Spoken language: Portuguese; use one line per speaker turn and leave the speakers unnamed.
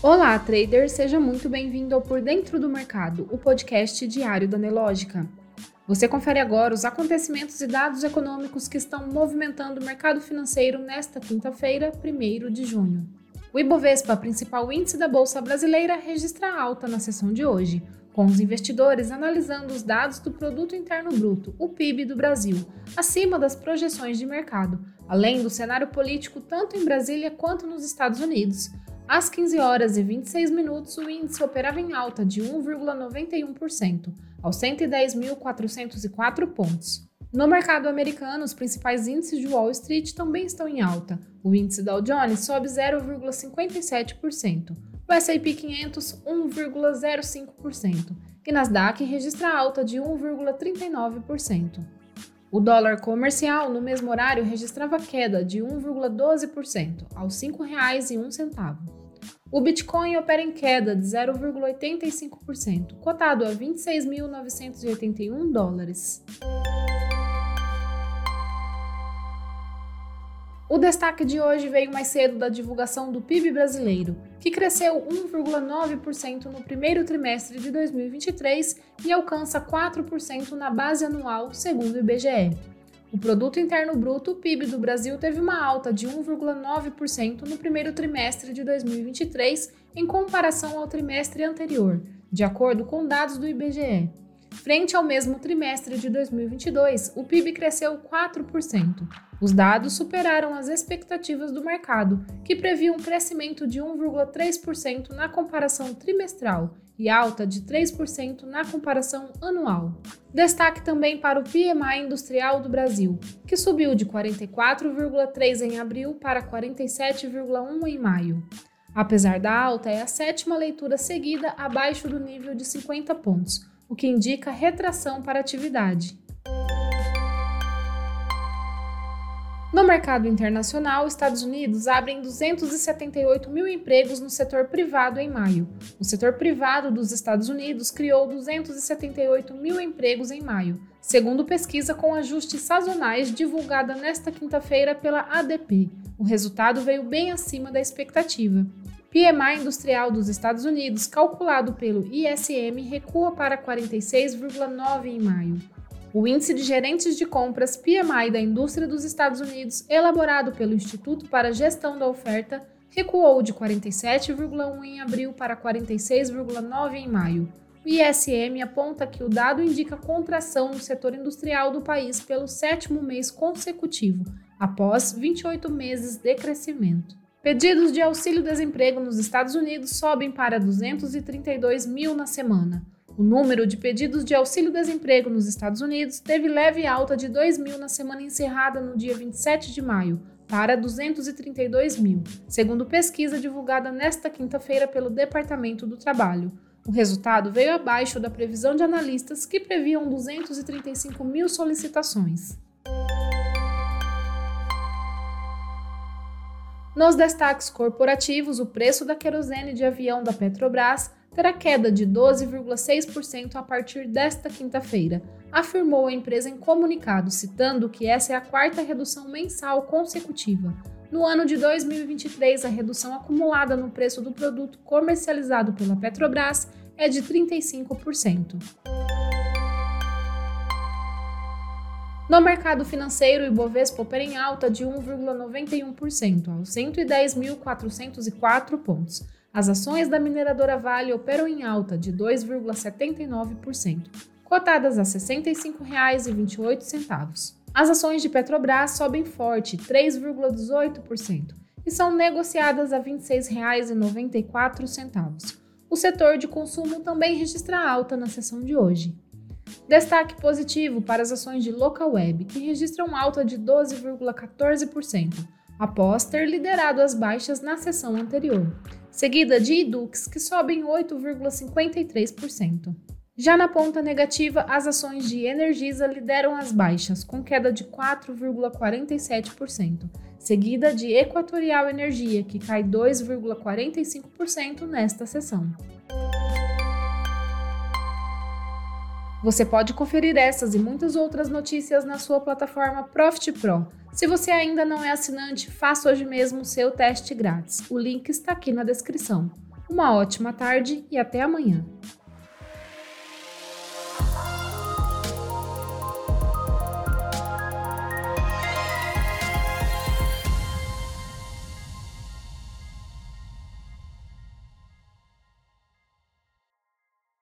Olá, trader, seja muito bem-vindo ao Por Dentro do Mercado, o podcast diário da Nelógica. Você confere agora os acontecimentos e dados econômicos que estão movimentando o mercado financeiro nesta quinta-feira, 1 de junho. O Ibovespa, principal índice da Bolsa Brasileira, registra alta na sessão de hoje, com os investidores analisando os dados do Produto Interno Bruto, o PIB do Brasil, acima das projeções de mercado, além do cenário político tanto em Brasília quanto nos Estados Unidos, às 15 horas e 26 minutos, o índice operava em alta de 1,91%, aos 110.404 pontos. No mercado americano, os principais índices de Wall Street também estão em alta. O índice Dow Jones sobe 0,57%, o S&P 500 1,05% e Nasdaq registra alta de 1,39%. O dólar comercial no mesmo horário registrava queda de 1,12% aos R$ 5,01. O Bitcoin opera em queda de 0,85%, cotado a 26.981 dólares. O destaque de hoje veio mais cedo da divulgação do PIB brasileiro, que cresceu 1,9% no primeiro trimestre de 2023 e alcança 4% na base anual, segundo o IBGE. O Produto Interno Bruto, PIB do Brasil, teve uma alta de 1,9% no primeiro trimestre de 2023 em comparação ao trimestre anterior, de acordo com dados do IBGE. Frente ao mesmo trimestre de 2022, o PIB cresceu 4%. Os dados superaram as expectativas do mercado, que previa um crescimento de 1,3% na comparação trimestral e alta de 3% na comparação anual. Destaque também para o PMI industrial do Brasil, que subiu de 44,3 em abril para 47,1 em maio. Apesar da alta, é a sétima leitura seguida abaixo do nível de 50 pontos, o que indica retração para a atividade. No mercado internacional, Estados Unidos abrem 278 mil empregos no setor privado em maio. O setor privado dos Estados Unidos criou 278 mil empregos em maio, segundo pesquisa com ajustes sazonais divulgada nesta quinta-feira pela ADP. O resultado veio bem acima da expectativa. PMI industrial dos Estados Unidos, calculado pelo ISM, recua para 46,9 em maio. O Índice de Gerentes de Compras PMI da Indústria dos Estados Unidos, elaborado pelo Instituto para Gestão da Oferta, recuou de 47,1 em abril para 46,9 em maio. O ISM aponta que o dado indica contração no setor industrial do país pelo sétimo mês consecutivo, após 28 meses de crescimento. Pedidos de auxílio-desemprego nos Estados Unidos sobem para 232 mil na semana. O número de pedidos de auxílio-desemprego nos Estados Unidos teve leve alta de 2 mil na semana encerrada no dia 27 de maio, para 232 mil, segundo pesquisa divulgada nesta quinta-feira pelo Departamento do Trabalho. O resultado veio abaixo da previsão de analistas que previam 235 mil solicitações. Nos destaques corporativos, o preço da querosene de avião da Petrobras terá queda de 12,6% a partir desta quinta-feira, afirmou a empresa em comunicado, citando que essa é a quarta redução mensal consecutiva. No ano de 2023, a redução acumulada no preço do produto comercializado pela Petrobras é de 35%. No mercado financeiro, o Ibovespa opera em alta de 1,91% aos 110.404 pontos. As ações da mineradora Vale operam em alta de 2,79%, cotadas a R$ 65,28. As ações de Petrobras sobem forte, 3,18%, e são negociadas a R$ 26,94. O setor de consumo também registra alta na sessão de hoje. Destaque positivo para as ações de Localweb, que registram alta de 12,14%, após ter liderado as baixas na sessão anterior, seguida de Edux, que sobem 8,53%. Já na ponta negativa, as ações de Energisa lideram as baixas, com queda de 4,47%, seguida de Equatorial Energia, que cai 2,45% nesta sessão. Você pode conferir essas e muitas outras notícias na sua plataforma Profit Pro. Se você ainda não é assinante, faça hoje mesmo o seu teste grátis. O link está aqui na descrição. Uma ótima tarde e até amanhã.